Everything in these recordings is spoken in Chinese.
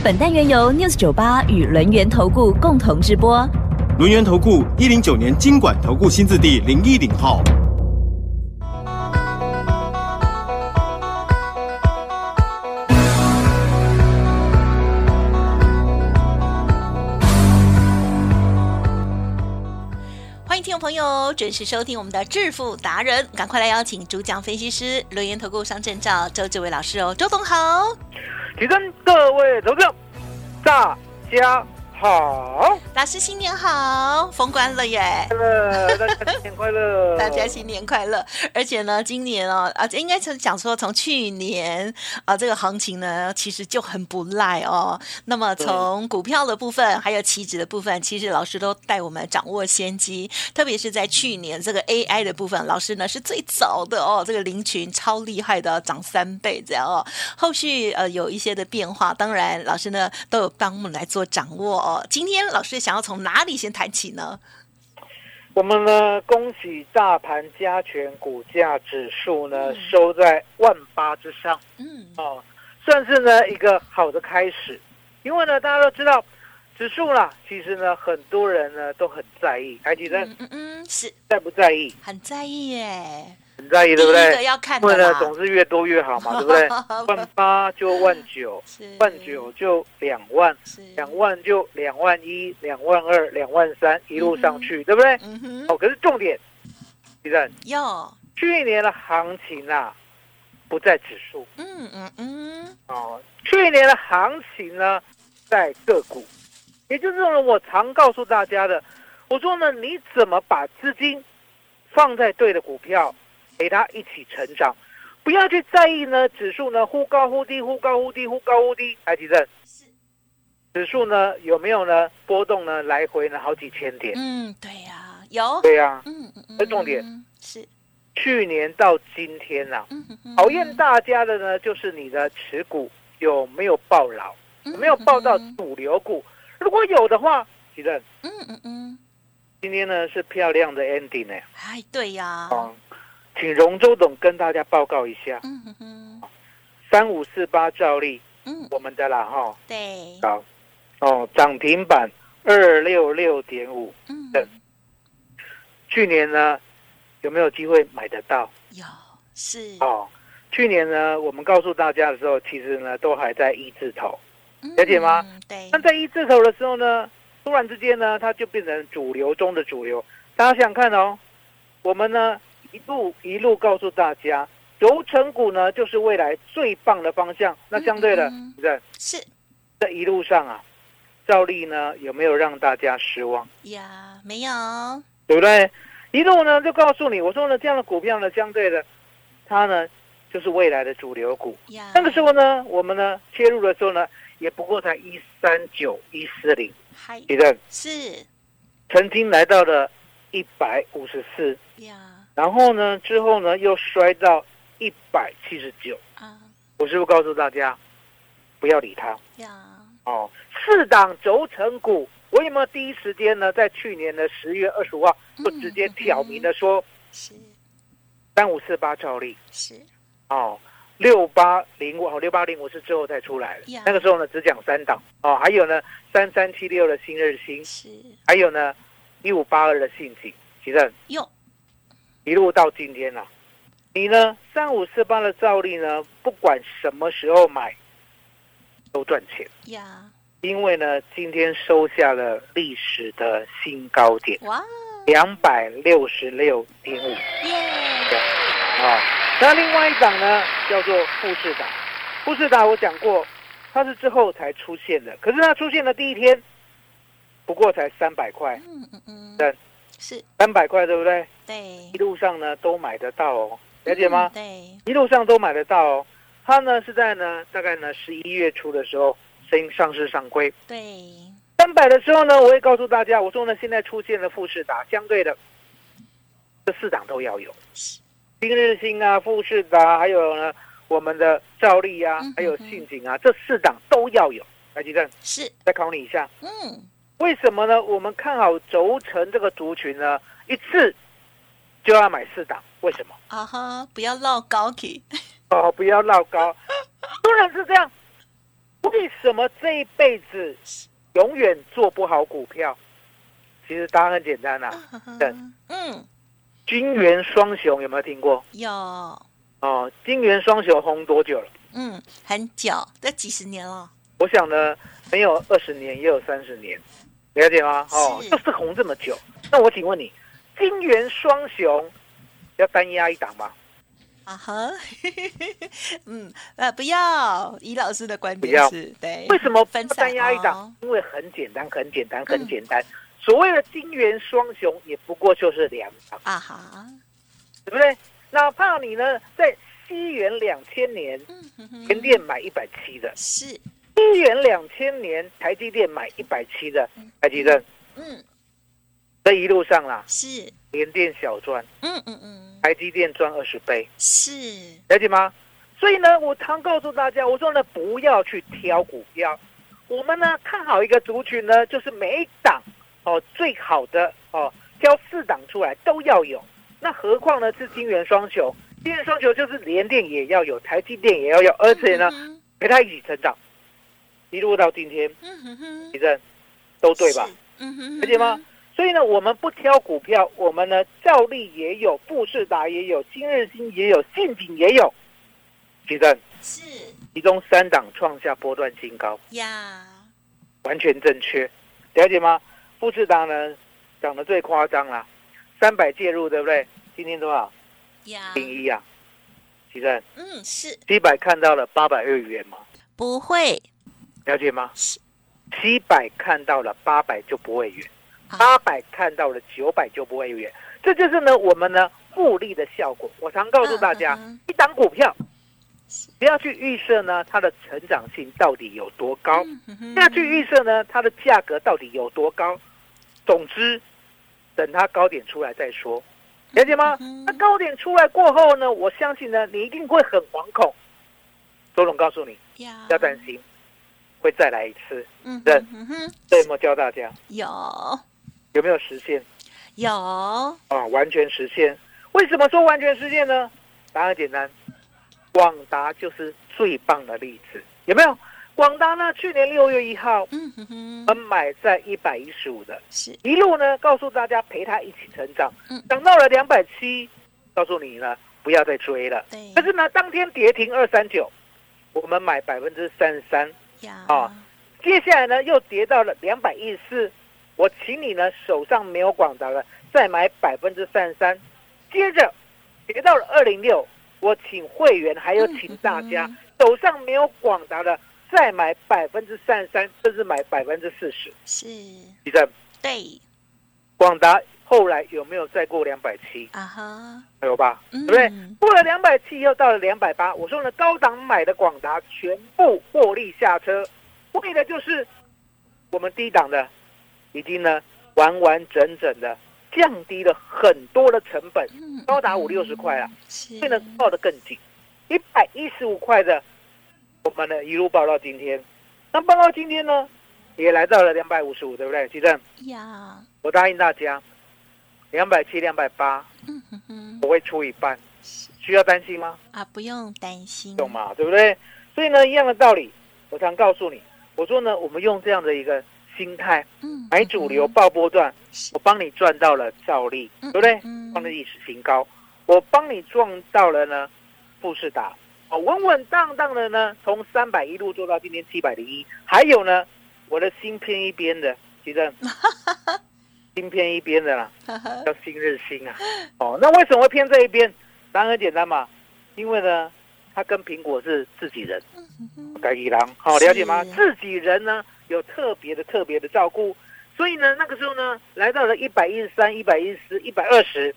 本单元由 News 九八与轮源投顾共同直播。轮源投顾一零九年经管投顾新字第零一零号。欢迎听众朋友准时收听我们的致富达人，赶快来邀请主讲分析师轮源投顾商证照周志伟老师哦，周董好。提升各位投票，大家好，老师新年好，封关了耶！快乐，大家新年快乐，大家新年快乐！而且呢，今年哦，啊，应该是讲说从去年啊，这个行情呢，其实就很不赖哦。那么从股票的部分，还有期指的部分，其实老师都带我们掌握先机。特别是在去年这个 AI 的部分，老师呢是最早的哦，这个林群超厉害的，涨三倍这样哦。后续呃有一些的变化，当然老师呢都有帮我们来做掌握哦。今天老师想要从哪里先谈起呢？我们呢，恭喜大盘加权股价指数呢收在万八之上，嗯，哦，算是呢一个好的开始。因为呢，大家都知道指数啦，其实呢很多人呢都很在意，台积电嗯嗯嗯，是在不在意？很在意耶。很在意，对不对？要看因为呢的，总是越多越好嘛，对不对？万八就万九，是。万九就两万，是。两万就两万一、两万二、两万三，一路上去，对不对？哦，可是重点，地震，有，去年的行情啊，不在指数。嗯嗯嗯，哦，去年的行情呢，在个股，也就是呢，我常告诉大家的，我说呢，你怎么把资金放在对的股票，陪他一起成长，不要去在意呢指数呢忽高忽低，忽高忽低，忽高忽低，来地震。是，指数呢有没有呢波动呢来回呢好几千点？嗯，对呀，有，对呀、嗯嗯嗯，重点。是，去年到今天呐、嗯嗯嗯，考验大家的呢就是你的持股有没有暴牢，嗯有没有抱到嗯主流股？如果有的话，其实嗯嗯嗯，今天呢是漂亮的 ending 呢。哎，对呀，啊，请荣周董跟大家报告一下，嗯嗯嗯三五四八照例嗯，我们的啦哈，对，好哦，涨停板二六六点五，嗯，对去年呢有没有机会买得到？有，是，哦，去年呢我们告诉大家的时候，其实呢都还在一字头，嗯了解吗？对那，在一字头的时候呢，突然之间呢，它就变成主流中的主流。大家想想看哦，我们呢一路一路告诉大家，轴承股呢就是未来最棒的方向。那相对的嗯嗯，是。这一路上啊，照例呢有没有让大家失望？呀，没有，对不对？一路呢就告诉你，我说呢这样的股票呢，相对的，它呢就是未来的主流股。那个时候呢，我们呢切入的时候呢，也不过才一三九一四零，嗨，记得？是。曾经来到了一百五十四，呀，然后呢之后呢又摔到一百七十九。啊。我是不是告诉大家，不要理它呀，哦？四档轴承股，我有没有第一时间呢，在去年的十月二十五号就直接挑明的说，是。三五四八照例是，哦，六八零五哦，六八零五是之后再出来的，那个时候呢只讲三档。哦，还有呢三三七六的新日新，是。还有呢一五八二的信景，其实有，一路到今天了、你呢？三五四八的照例呢，不管什么时候买都赚钱，呀，因为呢今天收下了历史的新高点。哇，两百六十六点五。耶，啊。那另外一档呢叫做富士达，富士达我讲过，它是之后才出现的，可是它出现的第一天不过才三百块，嗯嗯嗯，对，是，三百块对不对？对一，路上呢都买得到哦，了解吗嗯？对，一路上都买得到哦。它呢是在呢大概呢十一月初的时候升上市上柜。对，三百的时候呢，我也告诉大家，我说呢，现在出现了富士达，相对的这四档都要有，今日新啊、富士达，还有呢我们的兆利啊嗯，还有信景啊，这四档都要有。来，吉正，是，再考你一下，嗯，为什么呢？我们看好轴承这个族群呢，一次就要买四档，为什么？啊哈，不要唠高起，哦，不要绕高，当然是这样。为什么这一辈子永远做不好股票？其实答案很简单呐、对嗯，金元双雄有没有听过？有，哦，金元双雄红多久了？嗯，很久，这几十年了，我想呢，没有二十年，也有三十年，了解吗？哦，就是红这么久。那我请问你，金元双雄要单压一档吗？啊哈，嗯，呃，不要，以老师的观不要。点是，对，为什么不分单压一档？哦。因为很简单，很简单，嗯很简单。所谓的金元双雄，也不过就是两档，啊哈，对不对？哪怕你呢，在西元两千年，嗯哼哼。联电买一百七的，是，西元两千年台积电买一百七的，台积电。嗯，这一路上啦，是，联电小赚，嗯嗯嗯，台积电赚二十倍，是，了解吗？所以呢，我常告诉大家，我说呢，不要去挑股票，我们呢看好一个族群呢，就是每一档哦最好的哦，挑四档出来都要有。那何况呢是金元双雄，金元双雄就是联电也要有，台积电也要有，而且呢陪它一起成长，一路到今天，嗯哼哼，地震都对吧？？嗯哼，了解吗？所以呢，我们不挑股票，我们呢，兆利也有，富士达也有，今日新也有，信景也有，其正是。其中三档创下波段新高，呀，完全正确，了解吗？富士达呢涨得最夸张啦，三百介入，对不对？今天多少？呀，零一啊，其正。嗯，是。七百看到了八百二元吗，不会，了解吗？是。七百看到了八百就不会远，啊八百看到了九百就不会远，这就是呢我们呢复利的效果。我常告诉大家，嗯嗯一档股票不要去预设呢它的成长性到底有多高，不要去预设呢它的价格到底有多高。总之，等它高点出来再说，了解吗？嗯那高点出来过后呢，我相信呢你一定会很惶恐。周总告诉你，要担心，会再来一次。嗯对哼哼，这有没有教大家？有有没有实现？有，啊，完全实现。为什么说完全实现呢？答案简单，广达就是最棒的例子，有没有？广达呢，去年六月一号，嗯哼哼。我，们买在一百一十五的，是。一路呢告诉大家陪他一起成长。嗯，涨到了两百七，告诉你呢不要再追了。对。可是呢，当天跌停二三九，我们买百分之三十三，呀，啊接下来呢又跌到了两百一十四，我请你呢手上没有广达了，再买百分之三十三，接着跌到了二零六，我请会员还有请大家、嗯手上没有广达的再买百分之三十三，甚至买百分之四十。是，地震，对，广达后来有没有再过两百七？啊哈，有吧？对对不对？过了两百七，又到了两百八。我说呢，高档买的广达全部获利下车，为的就是我们低档的已经呢完完整整的降低了很多的成本，嗯高达五六十块啊，是，所以呢抱得更紧。一百一十五块的，我们呢一路报到今天，那报到今天呢也来到了两百五十五，对不对？其正，呀，我答应大家，两百七、两百八，我会出一半，需要担心吗？啊，不用担心，懂嘛，对不对？所以呢，一样的道理，我常告诉你，我说呢，我们用这样的一个心态嗯，买主流爆波段，我帮你赚到了兆利，嗯对不对？嗯？创了历史新高，我帮你赚到了呢富士达，哦，稳稳当当的呢，从三百一路做到今天七百零一，还有呢，我的芯片一边的，其实芯片一边的啦，叫新日新啊。哦，那为什么会偏这一边？答案很简单嘛，因为呢，他跟苹果是自己人，改一郎，好、是了解吗？自己人呢有特别的特别的照顾，所以呢，那个时候呢，来到了一百一十三、一百一十四、一百二十，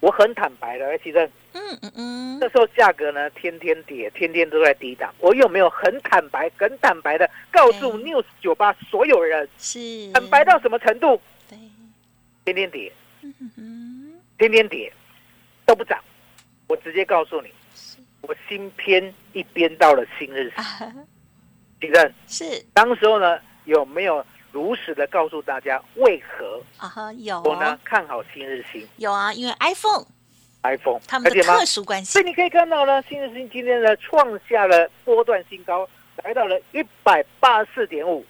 我很坦白的，其实嗯嗯嗯。那，时候价格呢天天跌，天天都在低档。我有没有很坦白、很坦白的告诉对。News 酒吧所有人，是。坦白到什么程度？对，天天跌，嗯嗯嗯，天天跌，都不涨。我直接告诉你，我新篇一编到了新日 新。啊其实是当时候呢，有没有如实的告诉大家为何啊哈，有我呢看好新日新有啊，因为 iPhone iPhone？他们的了解吗特？殊关系所以你可以看到呢，新日新今天呢创下了波段新高，来到了一百八十四点五，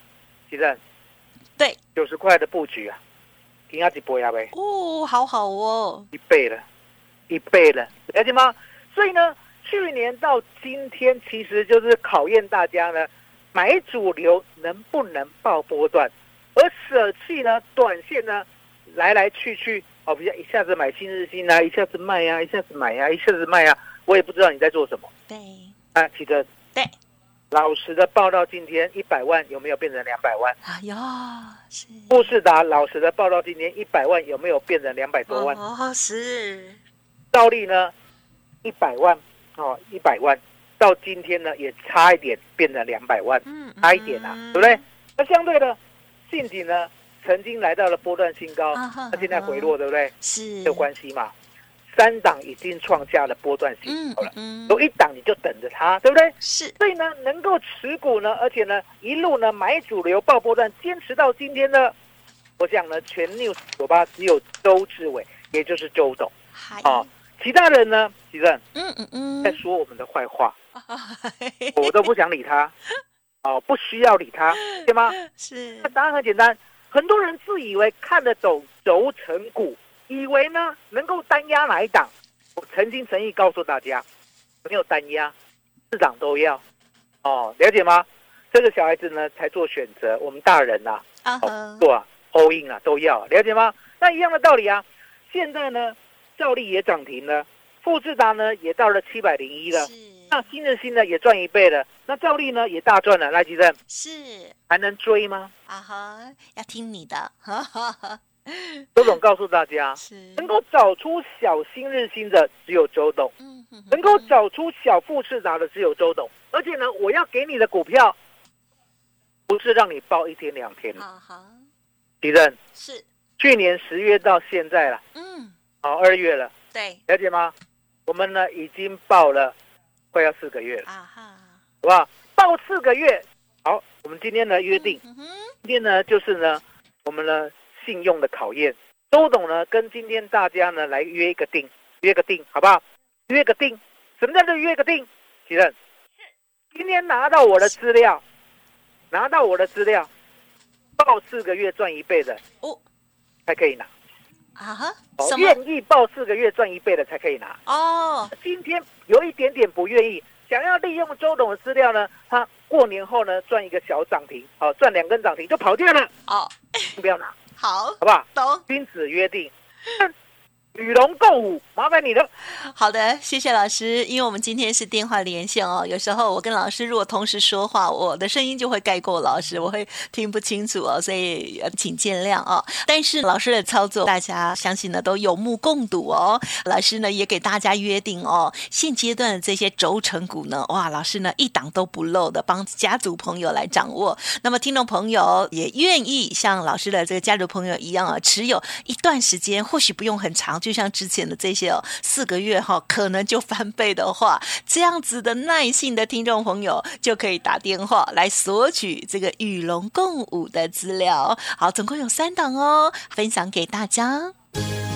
其实对九十块的布局啊，停下几波呀呗，哦，好好哦，一倍了，一倍了，了解吗？所以呢，去年到今天，其实就是考验大家呢，买主流能不能爆波段，而舍弃呢短线呢，来来去去，哦，比如一下子买新日新啊，一下子卖呀、一下子买呀、一下子卖呀、我也不知道你在做什么。对啊，其实对，老实的报到今天一百万有没有变成两百万？哎呀，是富士达老实的报到今天一百万有没有变成两百多万？哦，是照例呢，一百万哦，一百万到今天呢也差一点变成两百万，嗯，差一点啊，对不对？那相对的，信锦呢曾经来到了波段新高，啊哈那现在回落，对不对？是有关系嘛？三档已经创下了波段新嗯高了，嗯，有一档你就等着它，对不对？是所以呢，能够持股呢，而且呢，一路呢买主流爆波段，坚持到今天呢，我想呢，全 news 酒吧只有周志伟，也就是周董其他人呢，其实嗯嗯嗯，在说我们的坏话，我都不想理他，哦，不需要理他，对吗？是那答案很简单，很多人自以为看得懂轴承股，以为呢能够单压哪一档。我曾经诚意告诉大家，没有单压，市场都要。哦，了解吗？这个小孩子呢才做选择，我们大人呐、啊做啊，all in 啊都要，了解吗？那一样的道理啊。现在呢，兆利也涨停了，富士达呢也到了七百零一了，是那新日新呢也赚一倍了，那兆利呢也大赚了，来吉正是还能追吗？啊哈，要听你的，周总告诉大家，是能够找出小新日新的只有周董，嗯哼能够找出小富士达的只有周董。而且呢，我要给你的股票，不是让你报一天两天。啊哈敌人，是去年十月到现在了，嗯好二月了，对。了解吗？我们呢已经报了快要四个月了，啊哈。好不好？报四个月，好，我们今天呢约定，今天呢就是呢我们呢信用的考验。周董呢跟今天大家呢来约一个定，约个定，好不好？约个定，什么叫做约个定？其任，今天拿到我的资料，拿到我的资料，报四个月赚一倍的哦。才可以拿，啊哈哦愿意报四个月赚一倍的才可以拿。哦。今天有一点点不愿意，想要利用周董的资料呢，他过年后呢赚一个小涨停，好、赚两根涨停就跑掉了，哦。不要拿，好。好不好？懂。君子约定，与龙共舞，麻烦你了。好的，谢谢老师。因为我们今天是电话连线哦，有时候我跟老师如果同时说话，我的声音就会盖过老师，我会听不清楚哦，所以请见谅哦。但是老师的操作，大家相信呢都有目共睹哦。老师呢也给大家约定哦，现阶段的这些轴承股呢，哇，老师呢一档都不漏的帮家族朋友来掌握。那么听众朋友也愿意像老师的这个家族朋友一样啊，持有一段时间，或许不用很长，就像之前的这些哦，四个月哈、可能就翻倍的话，这样子的耐性的听众朋友就可以打电话来索取这个与龙共舞的资料。好，总共有三档哦，分享给大家。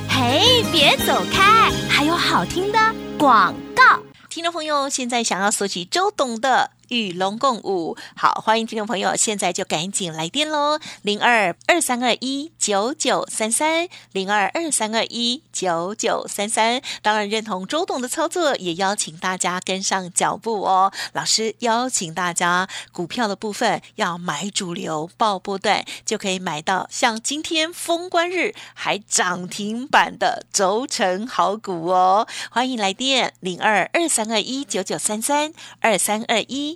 嘿，别走开，还有好听的广告。听众朋友，现在想要索取周董的与龙共舞，好，欢迎听众朋友现在就赶紧来电喽，零二二三二一九九三三，零二二三二一九九三三。当然认同周董的操作，也邀请大家跟上脚步哦。老师邀请大家，股票的部分要买主流报波段，就可以买到像今天封关日还涨停板的轴承好股哦。欢迎来电零二二三二一九九三三二三二一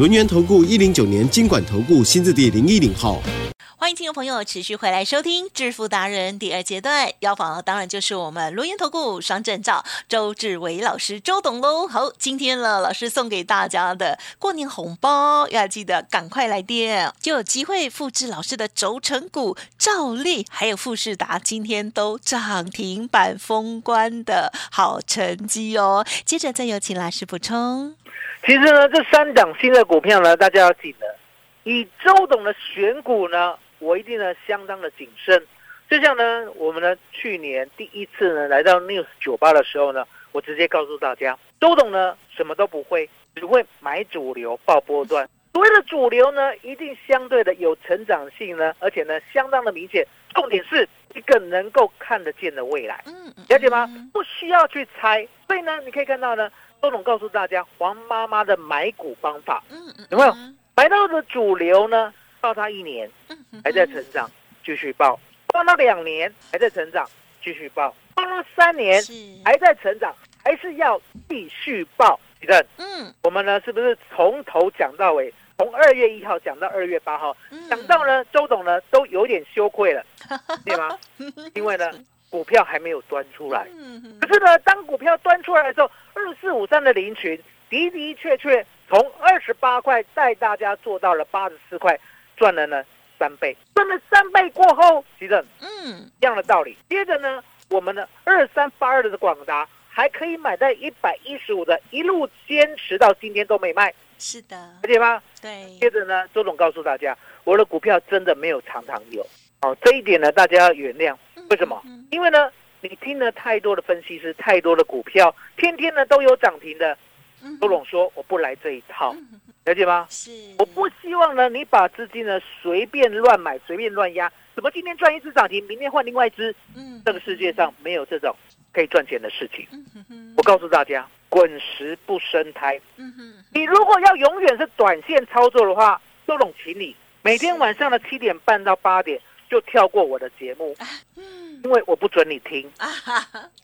轮源投顾一零九年经管投顾新字第零一零号。欢迎听众朋友持续回来收听《致富达人》第二阶段，要访的当然就是我们罗源投顾双证照周志伟老师周董喽。好，今天呢，老师送给大家的过年红包，要记得赶快来电，就有机会复制老师的轴承股、兆利还有富士达今天都涨停板封关的好成绩哦。接着再有请老师补充。其实呢，这三档新的股票呢，大家要记得，以周董的选股呢。我一定呢相当的谨慎，就像呢我们呢去年第一次呢来到 News 酒吧的时候呢，我直接告诉大家，周董呢什么都不会，只会买主流报波段。所谓的主流呢，一定相对的有成长性呢，而且呢相当的明显。重点是一个能够看得见的未来，了解吗？不需要去猜。所以呢，你可以看到呢，周董告诉大家黄妈妈的买股方法，有没有？买到的主流呢？报它一年，还在成长，继续报；报它两年，还在成长，继续报；报它三年，还在成长，还是要继续报。李正，嗯，我们呢是不是从头讲到尾，从二月一号讲到二月八号，讲到呢周董呢都有点羞愧了，对吗？因为呢股票还没有端出来，可是呢当股票端出来的时候，二四五三的林群的的确确从二十八块带大家做到了八十四块。赚了呢三倍，赚了三倍过后，其实嗯一样的道理。接着呢，我们的二三八二的广达还可以买在一百一十五的，一路坚持到今天都没卖。是的，了解吗？对。接着呢，周总告诉大家，我的股票真的没有常常有。哦，这一点呢，大家要原谅。为什么？因为呢，你听了太多的分析师，太多的股票，天天呢都有涨停的。周总说，我不来这一套。了解吗？是，我不希望呢，你把资金呢随便乱买，随便乱压，怎么今天赚一只涨停，明天换另外一只？嗯，这个世界上没有这种可以赚钱的事情。我告诉大家，滚石不生胎。嗯哼，你如果要永远是短线操作的话，周总请你每天晚上的七点半到八点就跳过我的节目，因为我不准你听。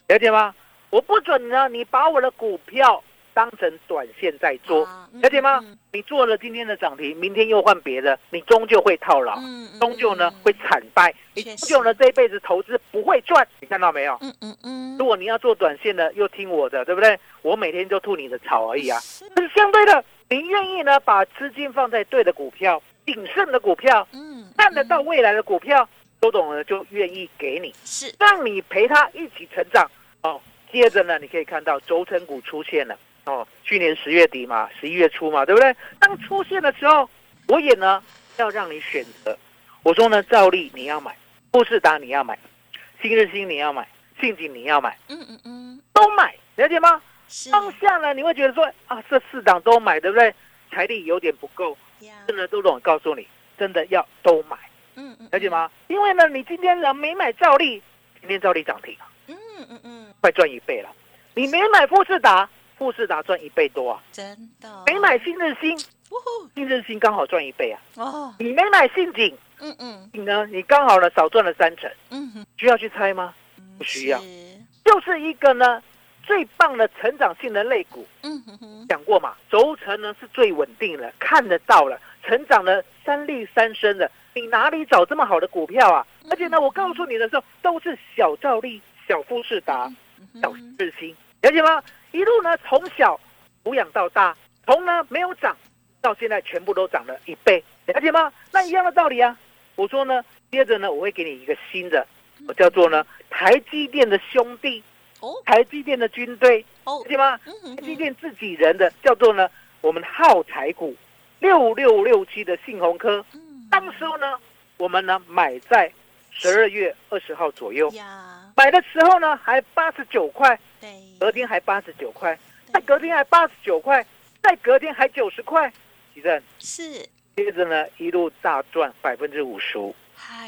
了解吗？我不准呢，你把我的股票。当成短线在做，了解吗？你做了今天的涨停，明天又换别的，你终究会套牢，终究呢会惨败，你终究呢这一辈子投资不会赚，你看到没有？嗯嗯嗯。如果你要做短线的，又听我的，对不对？我每天就吐你的草而已啊。可是相对的，你愿意呢把资金放在对的股票、谨慎的股票，嗯，看得到未来的股票，周董呢就愿意给你，是让你陪他一起成长哦。接着呢，你可以看到轴承股出现了。哦，去年十月底嘛，十一月初嘛，对不对？当出现的时候，我也呢要让你选择。我说呢，兆利你要买，富士达你要买，新日新你要买，信锦你要买，嗯嗯嗯，都买，了解吗？当下呢，你会觉得说啊，这四档都买，对不对？财力有点不够，真的，周总告诉你，真的要都买，嗯嗯，了解吗？因为呢，你今天呢没买兆利，今天兆利涨停了，嗯嗯嗯，快赚一倍了。你没买富士达。富士达赚一倍多啊！真的，没买新日新，新日新刚好赚一倍啊！哦，你没买信景，嗯嗯，你呢？你刚好呢少赚了三成，嗯哼，需要去猜吗？不需要，就是一个呢最棒的成长性的类股，嗯哼哼，讲过嘛，轴承呢是最稳定的，看得到了，成长了三利三升的，你哪里找这么好的股票啊？而且呢，我告诉你的时候都是小兆利、小富士达、小日新，了解吗？一路呢，从小抚养到大，从呢没有涨，到现在全部都涨了一倍，了解吗？那一样的道理啊。我说呢，接着呢，我会给你一个新的，我叫做呢台积电的兄弟，哦，台积电的军队，哦，了解吗？台积电自己人的叫做呢我们耗材股六六六七的信鸿科，当时候呢，我们呢买在十二月二十号左右，买的时候呢还八十九块。隔天还八十九块，再隔天还八十九块，再隔天还九十块，地震是。接着呢，一路大赚百分之五十五，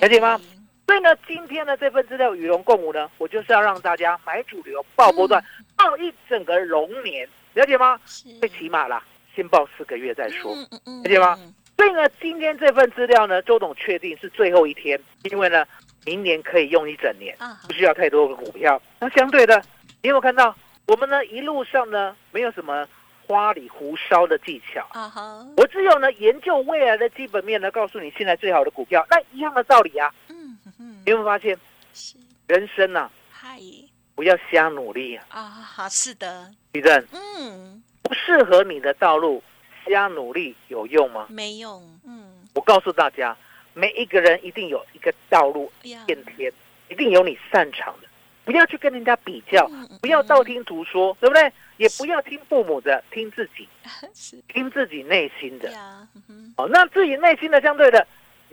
了解吗？所以呢，今天的这份资料与龙共舞呢，我就是要让大家买主流爆波段，报一整个龙年，了解吗？是最起码啦，先报四个月再说。嗯嗯嗯了解吗？所以呢，今天这份资料呢，周董确定是最后一天，因为呢，明年可以用一整年，啊不需要太多的股票。那相对的，你有没有看到我们呢一路上呢没有什么花里胡哨的技巧，啊哈，我只有呢研究未来的基本面呢，告诉你现在最好的股票。那一样的道理啊，嗯嗯嗯。你有没有发现？是。人生呐、嗨。不要瞎努力啊，啊好是的，地震嗯。不适合你的道路，瞎努力有用吗？没用，嗯我告诉大家，每一个人一定有一个道路变天，一定有你擅长的，不要去跟人家比较，不要道听途说，对不对？也不要听父母的，听自己，听自己内心的。哦，那自己内心的相对的，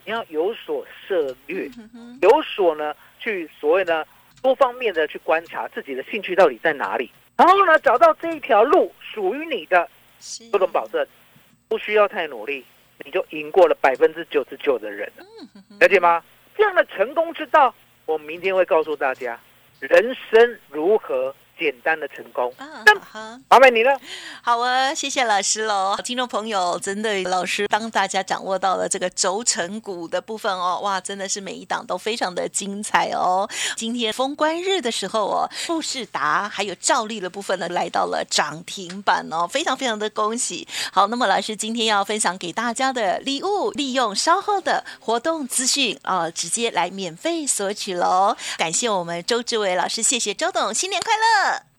你要有所涉略，嗯有所呢去所谓呢多方面的去观察自己的兴趣到底在哪里，然后呢找到这一条路属于你的，是不能保证，不需要太努力，你就赢过了百分之九十九的人了。了解吗？这样的成功之道，我明天会告诉大家，人生如何简单的成功。啊那哈。麻烦你了。好啊，谢谢老师喽。听众朋友，真的老师帮大家掌握到了这个轴承股的部分哦，哇，真的是每一档都非常的精彩哦。今天封关日的时候哦，富士达还有兆利的部分呢，来到了涨停板哦，非常非常的恭喜。好，那么老师今天要分享给大家的礼物，利用稍后的活动资讯啊、直接来免费索取喽。感谢我们周志伟老师，谢谢周董，新年快乐！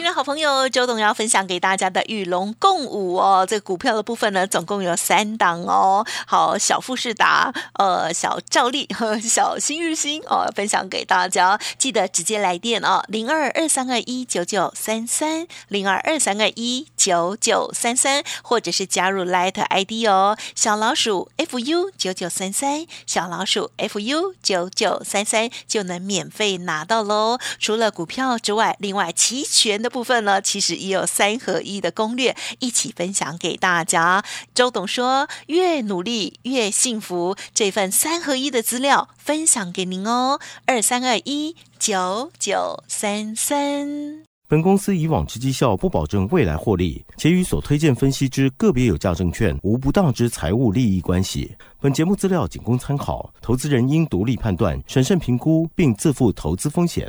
听众好朋友，周董要分享给大家的与龙共舞哦，这股票的部分呢，总共有三档哦。好，小富士达、呃，小赵丽和小新日新哦，分享给大家。记得直接来电哦，零二二三二一九九三三，零二二三二一九九三三，或者是加入 Light ID 哦，小老鼠 fu 九九三三，小老鼠 fu 九九三三就能免费拿到喽。除了股票之外，另外期权部分呢，其实也有三合一的攻略，一起分享给大家。周董说，越努力越幸福，这份三合一的资料分享给您哦，二三二一九九三三。本公司以往之绩效不保证未来获利，且与所推荐分析之个别有价证券无不当之财务利益关系。本节目资料仅供参考，投资人应独立判断、审慎评估，并自负投资风险。